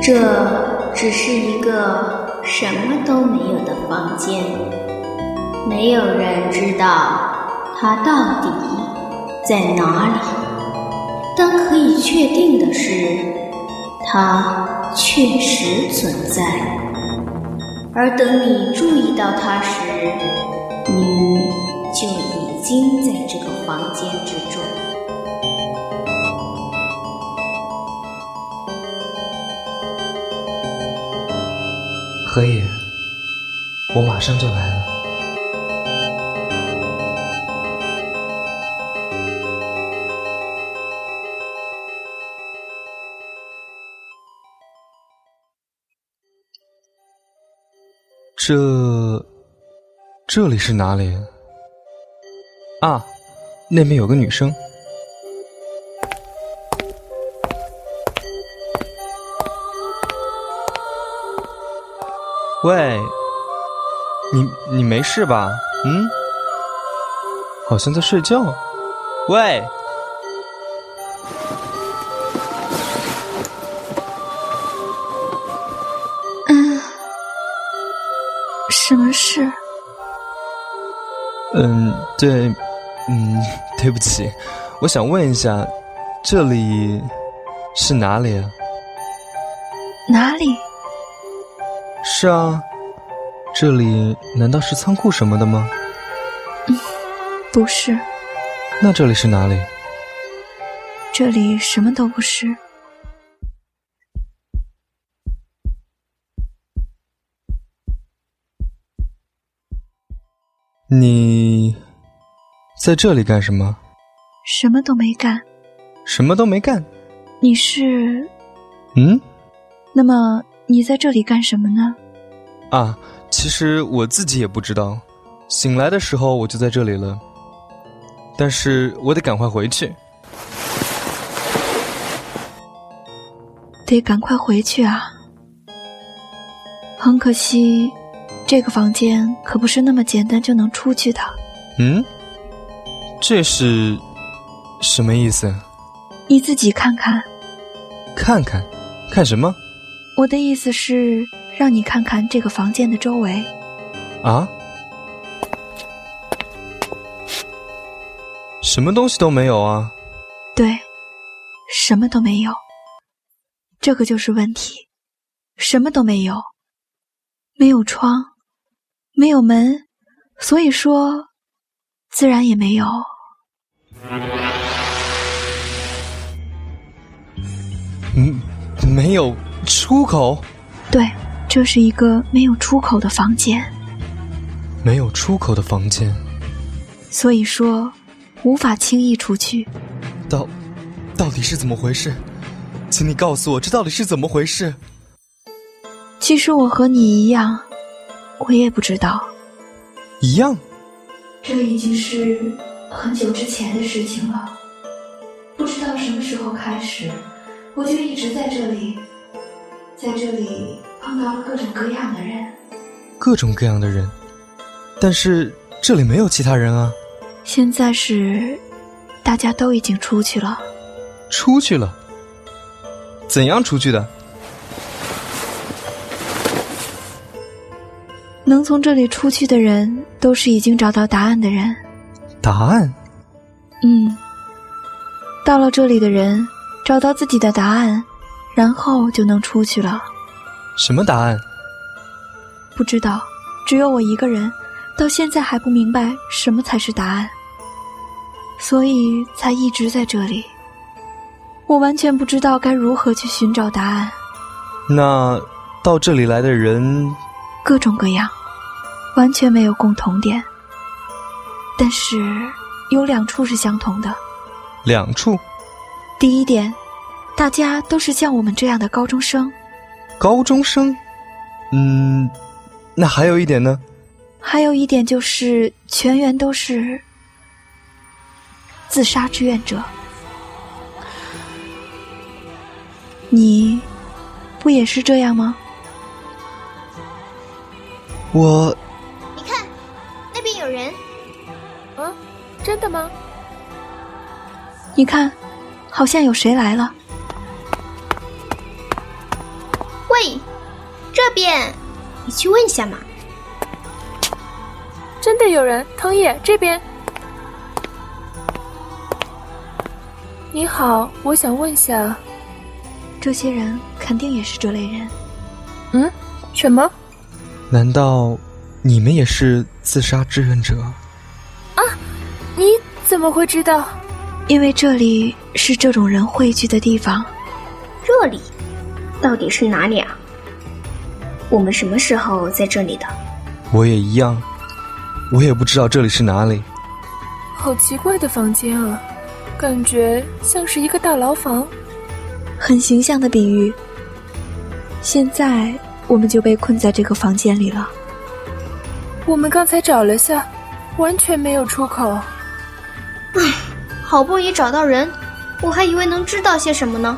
这只是一个什么都没有的房间，没有人知道它到底在哪里。但可以确定的是，它确实存在。而等你注意到它时，你就已经在这个房间之中。何野，我马上就来了。这，这里是哪里？啊，那边有个女生。喂，你你没事吧？嗯，好像在睡觉。喂，嗯，什么事？嗯，对，嗯，对不起，我想问一下，这里是哪里啊？哪里？是啊，这里难道是仓库什么的吗？不是。那这里是哪里？这里什么都不是。你在这里干什么？什么都没干。什么都没干？你是？嗯？那么你在这里干什么呢？啊，其实我自己也不知道。醒来的时候我就在这里了，但是我得赶快回去。得赶快回去啊！很可惜，这个房间可不是那么简单就能出去的。嗯？这是什么意思？你自己看看。看看？看什么？我的意思是让你看看这个房间的周围。啊？什么东西都没有啊？对，什么都没有。这个就是问题，什么都没有，没有窗，没有门，所以说，自然也没有。嗯，没有出口。对，这是一个没有出口的房间。没有出口的房间。所以说，无法轻易出去。到，到底是怎么回事？请你告诉我，这到底是怎么回事？其实我和你一样，我也不知道。一样。这已经是很久之前的事情了。不知道什么时候开始，我就一直在这里，在这里碰到了各种各样的人。各种各样的人，但是这里没有其他人啊。现在是，大家都已经出去了。出去了。怎样出去的？能从这里出去的人，都是已经找到答案的人。答案？嗯。到了这里的人，找到自己的答案，然后就能出去了。什么答案？不知道，只有我一个人，到现在还不明白什么才是答案，所以才一直在这里。我完全不知道该如何去寻找答案。那到这里来的人，各种各样，完全没有共同点。但是有两处是相同的。两处。第一点，大家都是像我们这样的高中生。高中生？嗯，那还有一点呢？还有一点就是全员都是自杀志愿者。你，不也是这样吗？我，你看，那边有人。嗯，真的吗？你看，好像有谁来了。这边，你去问一下嘛。真的有人，藤野这边。你好，我想问下，这些人肯定也是这类人。嗯，什么？难道你们也是自杀志愿者？啊，你怎么会知道？因为这里是这种人汇聚的地方。这里到底是哪里啊？我们什么时候在这里的？我也一样，我也不知道这里是哪里。好奇怪的房间啊，感觉像是一个大牢房。很形象的比喻。现在我们就被困在这个房间里了。我们刚才找了下，完全没有出口。唉，好不容易找到人，我还以为能知道些什么呢。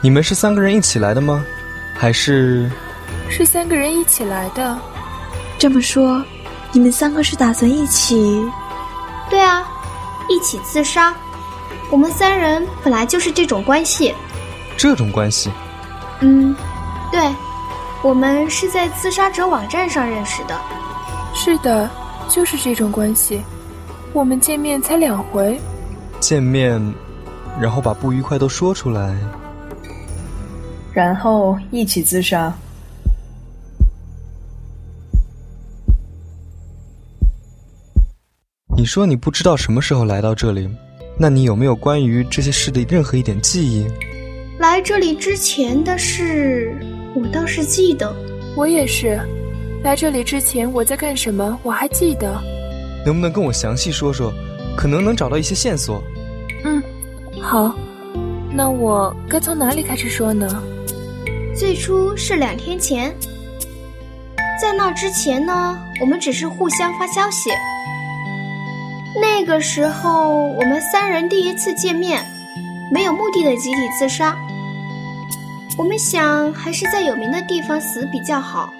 你们是三个人一起来的吗？还是？是三个人一起来的。这么说，你们三个是打算一起？对啊，一起自杀。我们三人本来就是这种关系。这种关系？嗯，对，我们是在自杀者网站上认识的。是的，就是这种关系。我们见面才两回。见面，然后把不愉快都说出来。然后一起自杀。你说你不知道什么时候来到这里，那你有没有关于这些事的任何一点记忆？来这里之前的事，我倒是记得。我也是，来这里之前我在干什么，我还记得。能不能跟我详细说说？可能能找到一些线索。嗯，好。那我该从哪里开始说呢？最初是两天前，在那之前呢，我们只是互相发消息。那个时候，我们三人第一次见面，没有目的的集体自杀。我们想还是在有名的地方死比较好，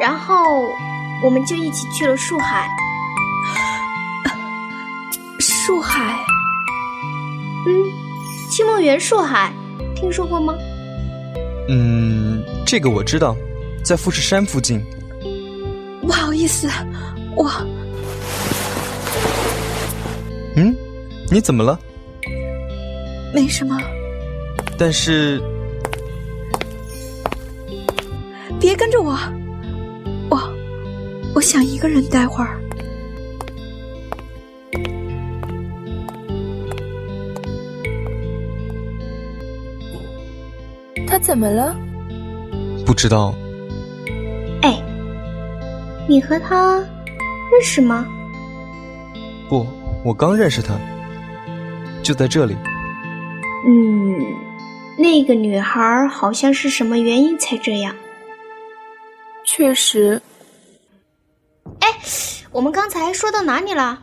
然后我们就一起去了树海。树海，嗯，青梦园树海，听说过吗？嗯，这个我知道，在富士山附近。不好意思，我……嗯，你怎么了？没什么。但是，别跟着我，我我想一个人待会儿。怎么了？不知道。哎，你和他认识吗？不，我刚认识他，就在这里。嗯，那个女孩好像是什么原因才这样？确实。哎，我们刚才说到哪里了？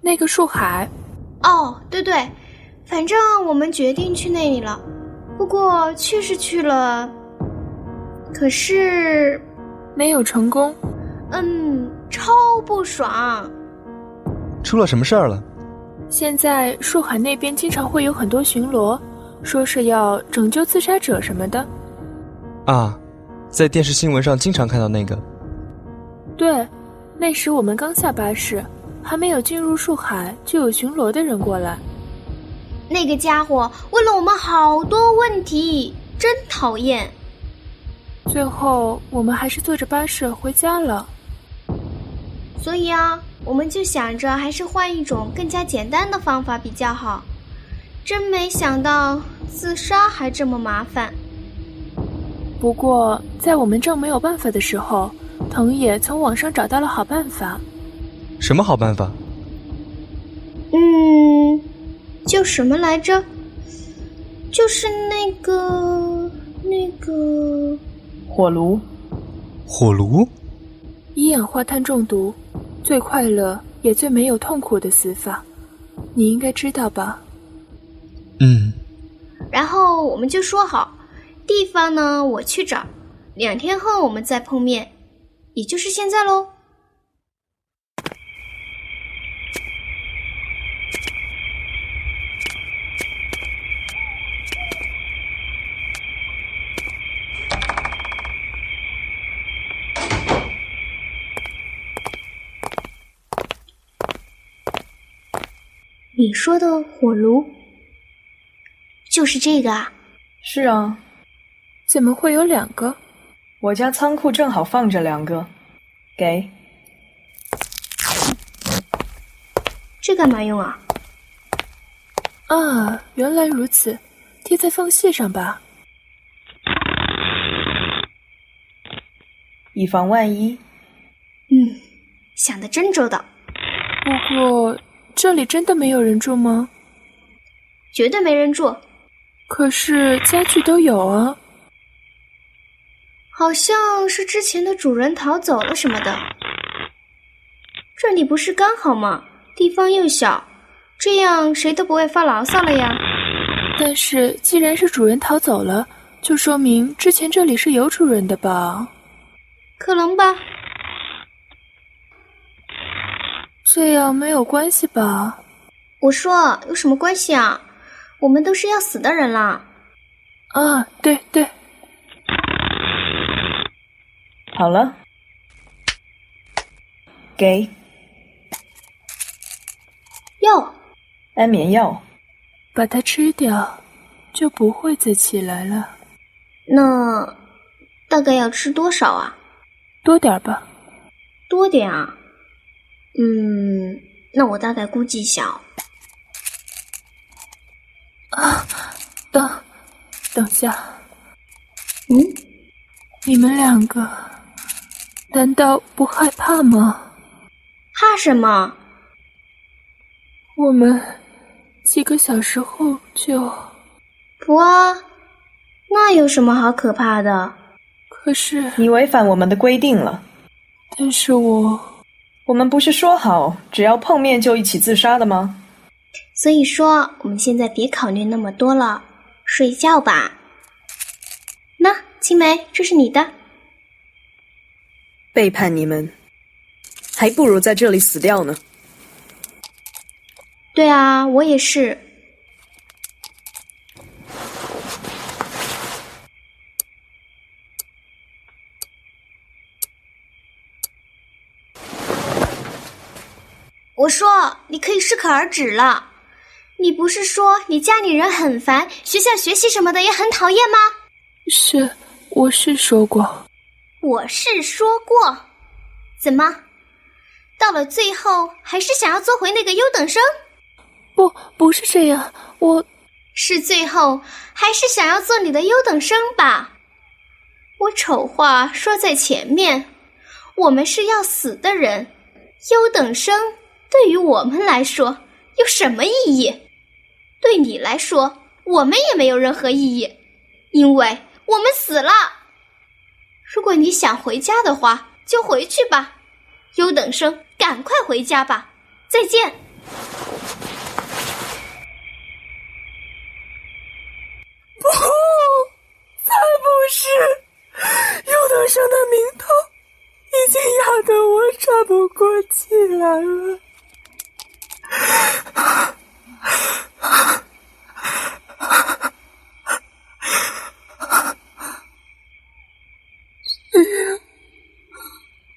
那个树海。哦，对对，反正我们决定去那里了。不过去是去了，可是没有成功。嗯，超不爽。出了什么事儿了？现在树海那边经常会有很多巡逻，说是要拯救自杀者什么的。啊，在电视新闻上经常看到那个。对，那时我们刚下巴士，还没有进入树海，就有巡逻的人过来。那个家伙问了我们好多问题，真讨厌。最后我们还是坐着巴士回家了。所以啊，我们就想着还是换一种更加简单的方法比较好。真没想到自杀还这么麻烦。不过在我们正没有办法的时候，藤野从网上找到了好办法。什么好办法？嗯。叫什么来着？就是那个那个火炉。火炉。一氧化碳中毒，最快乐也最没有痛苦的死法，你应该知道吧？嗯。然后我们就说好，地方呢我去找，两天后我们再碰面，也就是现在喽。你说的火炉就是这个啊？是啊，怎么会有两个？我家仓库正好放着两个，给。这干嘛用啊？啊，原来如此，贴在缝隙上吧，以防万一。嗯，想的真周到。不过这里真的没有人住吗？绝对没人住，可是家具都有啊。好像是之前的主人逃走了什么的。这里不是刚好吗？地方又小，这样谁都不会发牢骚了呀。但是既然是主人逃走了，就说明之前这里是有主人的吧？可能吧。这样没有关系吧？我说有什么关系啊？我们都是要死的人了。啊，对对。好了，给药，安眠药。把它吃掉，就不会再起来了。那大概要吃多少啊？多点吧。多点啊？嗯，那我大概估计一下。啊，等，等下。嗯，你们两个难道不害怕吗？怕什么？我们几个小时后就……不啊，那有什么好可怕的？可是你违反我们的规定了。但是我……我们不是说好只要碰面就一起自杀的吗？所以说，我们现在别考虑那么多了，睡觉吧。那青梅，这是你的。背叛你们，还不如在这里死掉呢。对啊，我也是。我说，你可以适可而止了。你不是说你家里人很烦，学校学习什么的也很讨厌吗？是，我是说过。我是说过，怎么，到了最后还是想要做回那个优等生？不，不是这样，我是最后还是想要做你的优等生吧？我丑话说在前面，我们是要死的人，优等生。对于我们来说有什么意义？对你来说，我们也没有任何意义，因为我们死了。如果你想回家的话，就回去吧。优等生，赶快回家吧。再见。不，才不是！优等生的名头已经压得我喘不过气来了。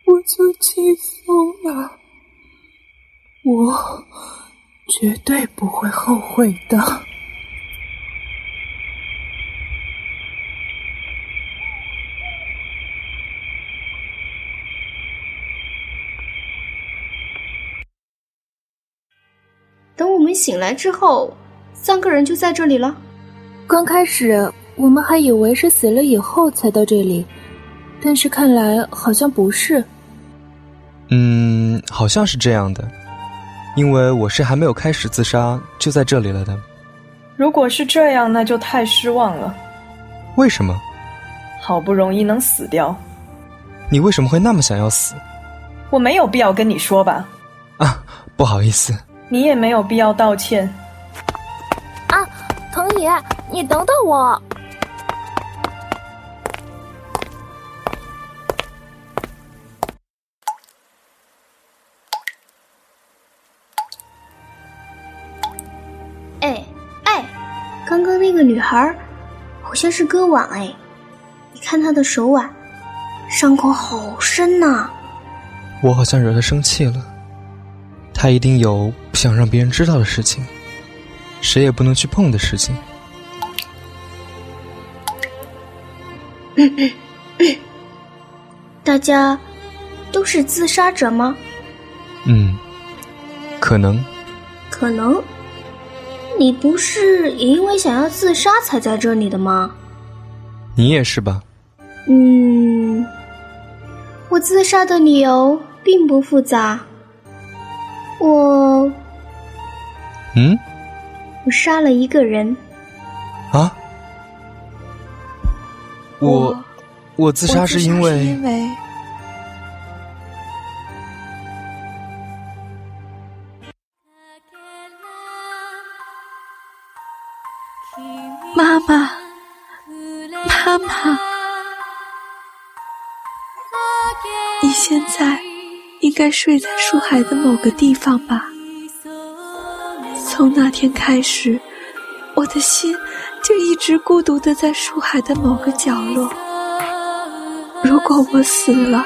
我就轻松了，我绝对不会后悔的。醒来之后，三个人就在这里了。刚开始我们还以为是死了以后才到这里，但是看来好像不是。嗯，好像是这样的，因为我是还没有开始自杀就在这里了的。如果是这样，那就太失望了。为什么？好不容易能死掉，你为什么会那么想要死？我没有必要跟你说吧？啊，不好意思。你也没有必要道歉。啊，藤野，你等等我。哎哎，刚刚那个女孩好像是割腕哎，你看她的手腕，伤口好深呐。我好像惹她生气了。他一定有不想让别人知道的事情，谁也不能去碰的事情。大家都是自杀者吗？嗯，可能。可能。你不是也因为想要自杀才在这里的吗？你也是吧？嗯，我自杀的理由并不复杂。嗯，我杀了一个人。啊？我，我自杀是因为因为妈妈，妈妈，你现在应该睡在树海的某个地方吧？从那天开始，我的心就一直孤独的在树海的某个角落。如果我死了，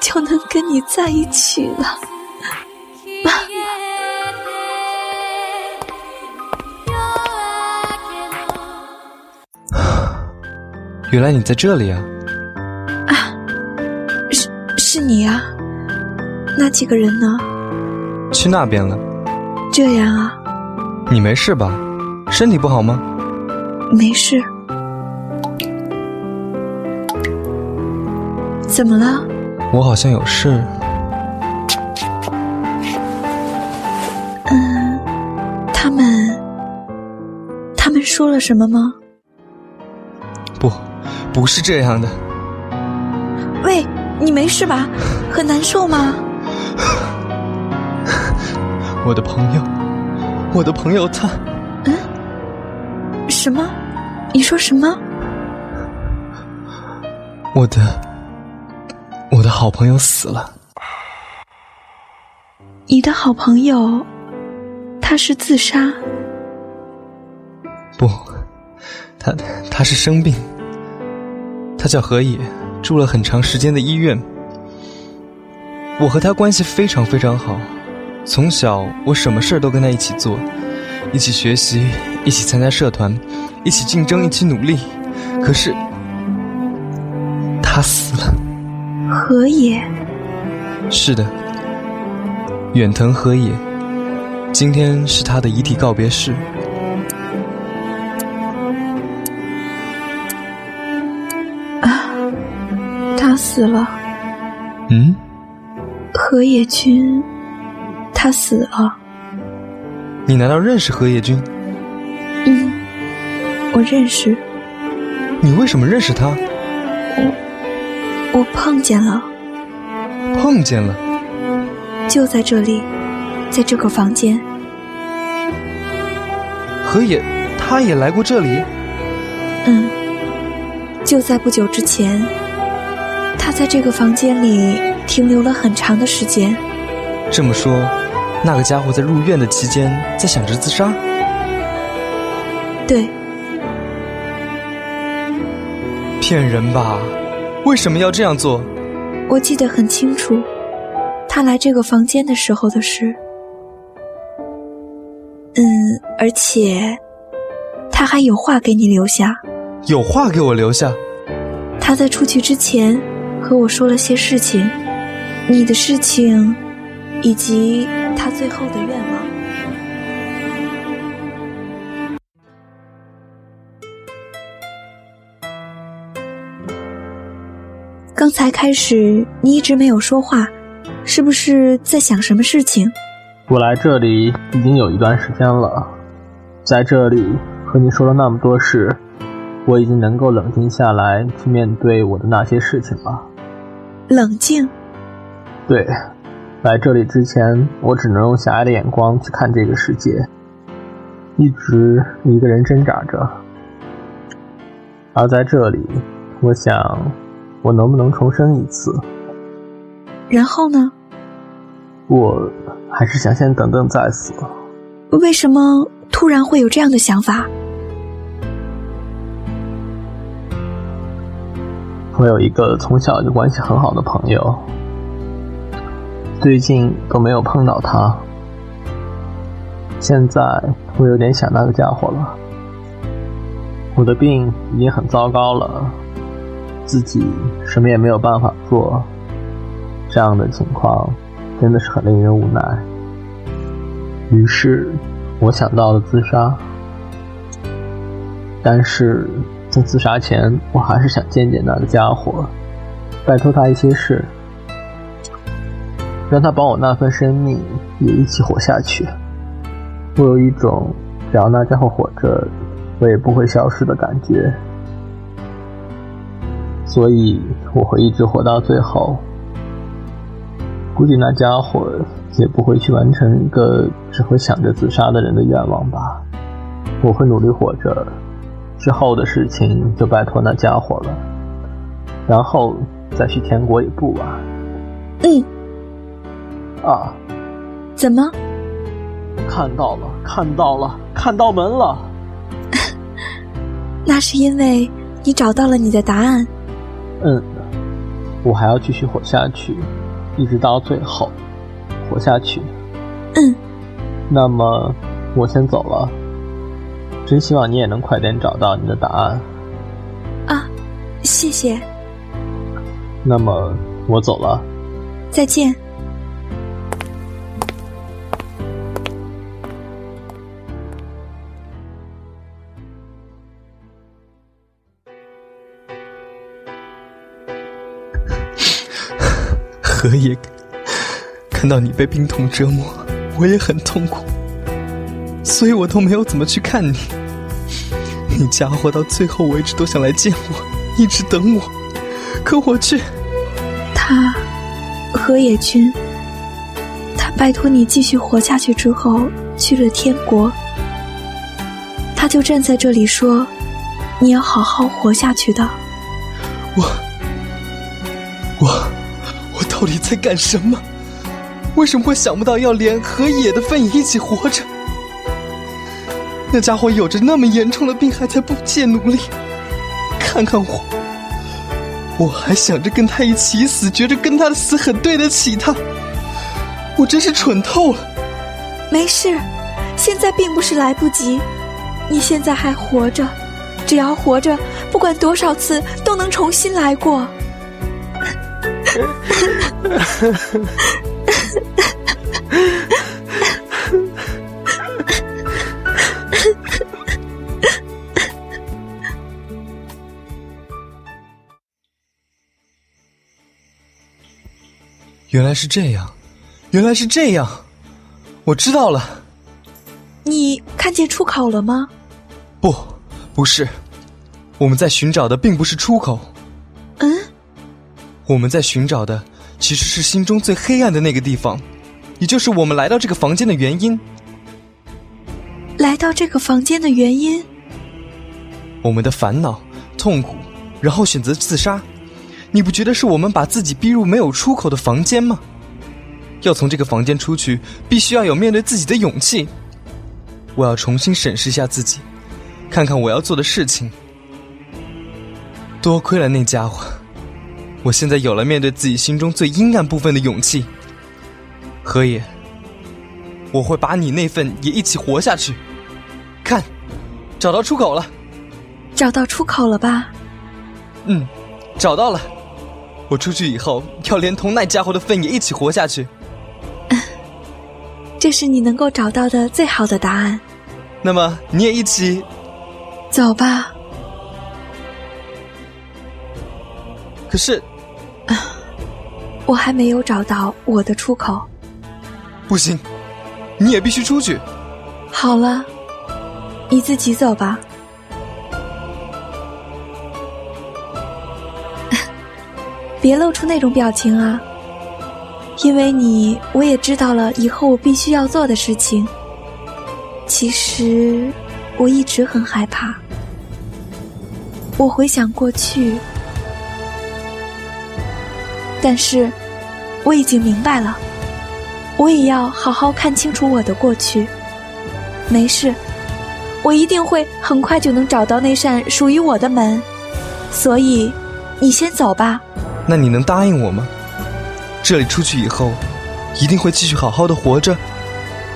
就能跟你在一起了，妈妈。原来你在这里啊啊！是是你啊？那几个人呢？去那边了。这样啊？你没事吧？身体不好吗？没事。怎么了？我好像有事。嗯，他们，他们说了什么吗？不，不是这样的。喂，你没事吧？很难受吗？我的朋友，我的朋友他……嗯？什么？你说什么？我的，我的好朋友死了。你的好朋友，他是自杀？不，他他是生病。他叫何野，住了很长时间的医院。我和他关系非常非常好，从小我什么事儿都跟他一起做，一起学习，一起参加社团，一起竞争，一起努力。可是他死了。何野。是的，远藤河野。今天是他的遗体告别式。啊，他死了。嗯。何野君，他死了。你难道认识何野君？嗯，我认识。你为什么认识他？我我碰见了。碰见了。就在这里，在这个房间。何野，他也来过这里。嗯，就在不久之前，他在这个房间里停留了很长的时间。这么说，那个家伙在入院的期间在想着自杀。对。骗人吧？为什么要这样做？我记得很清楚，他来这个房间的时候的事。嗯，而且他还有话给你留下。有话给我留下？他在出去之前和我说了些事情，你的事情，以及他最后的愿望。刚才开始，你一直没有说话，是不是在想什么事情？我来这里已经有一段时间了，在这里和你说了那么多事，我已经能够冷静下来去面对我的那些事情了。冷静？对，来这里之前，我只能用狭隘的眼光去看这个世界，一直一个人挣扎着，而在这里，我想。我能不能重生一次？然后呢？我还是想先等等再死。为什么突然会有这样的想法？我有一个从小就关系很好的朋友，最近都没有碰到他。现在我有点想那个家伙了。我的病已经很糟糕了，自己什么也没有办法做，这样的情况真的是很令人无奈。于是，我想到了自杀。但是在自杀前，我还是想见见那个家伙，拜托他一些事，让他把我那份生命也一起活下去。我有一种只要那家伙活着，我也不会消失的感觉，所以我会一直活到最后。估计那家伙也不会去完成一个只会想着自杀的人的愿望吧。我会努力活着，之后的事情就拜托那家伙了，然后再去天国也不晚。嗯。啊？怎么？看到了，看到了，看到门了。那是因为你找到了你的答案。嗯，我还要继续活下去，一直到最后，活下去。嗯。那么，我先走了。真希望你也能快点找到你的答案。啊，谢谢。那么，我走了。再见。何野，看到你被病痛折磨，我也很痛苦，所以我都没有怎么去看你。你家伙到最后为止都想来见我，一直等我，可我却……他，何野君，他拜托你继续活下去之后去了天国，他就站在这里说：“你要好好活下去的。”我，我。到底在干什么？为什么会想不到要连和野的份也一起活着？那家伙有着那么严重的病，还在不懈努力。看看我，我还想着跟他一起死，觉着跟他的死很对得起他。我真是蠢透了。没事，现在并不是来不及。你现在还活着，只要活着，不管多少次都能重新来过。原来是这样，原来是这样，我知道了。你看见出口了吗？不，不是，我们在寻找的并不是出口。嗯，我们在寻找的。其实是心中最黑暗的那个地方，也就是我们来到这个房间的原因。来到这个房间的原因，我们的烦恼、痛苦，然后选择自杀。你不觉得是我们把自己逼入没有出口的房间吗？要从这个房间出去，必须要有面对自己的勇气。我要重新审视一下自己，看看我要做的事情。多亏了那家伙。我现在有了面对自己心中最阴暗部分的勇气，何野，我会把你那份也一起活下去。看，找到出口了，找到出口了吧？嗯，找到了。我出去以后要连同那家伙的份也一起活下去。这是你能够找到的最好的答案。那么你也一起走吧。可是。我还没有找到我的出口，不行，你也必须出去。好了，你自己走吧。别露出那种表情啊！因为你，我也知道了以后我必须要做的事情。其实，我一直很害怕。我回想过去。但是，我已经明白了，我也要好好看清楚我的过去。没事，我一定会很快就能找到那扇属于我的门。所以，你先走吧。那你能答应我吗？这里出去以后，一定会继续好好的活着。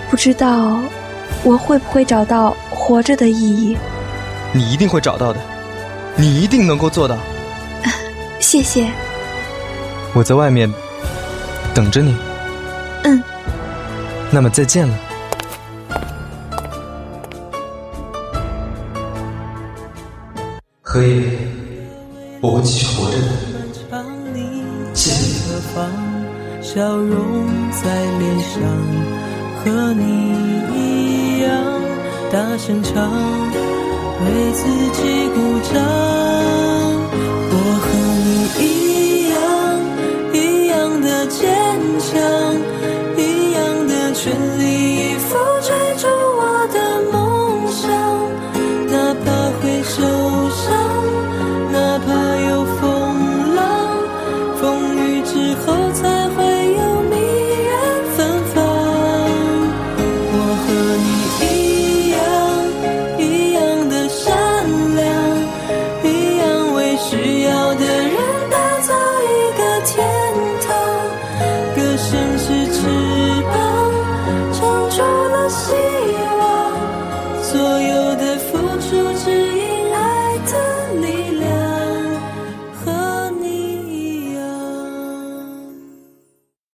不知道我会不会找到活着的意义？你一定会找到的，你一定能够做到。谢谢。我在外面等着你。嗯。那么再见了。可以，我会继续活着的。谢谢你。笑容在脸上，和你一样大声唱，为自己鼓掌。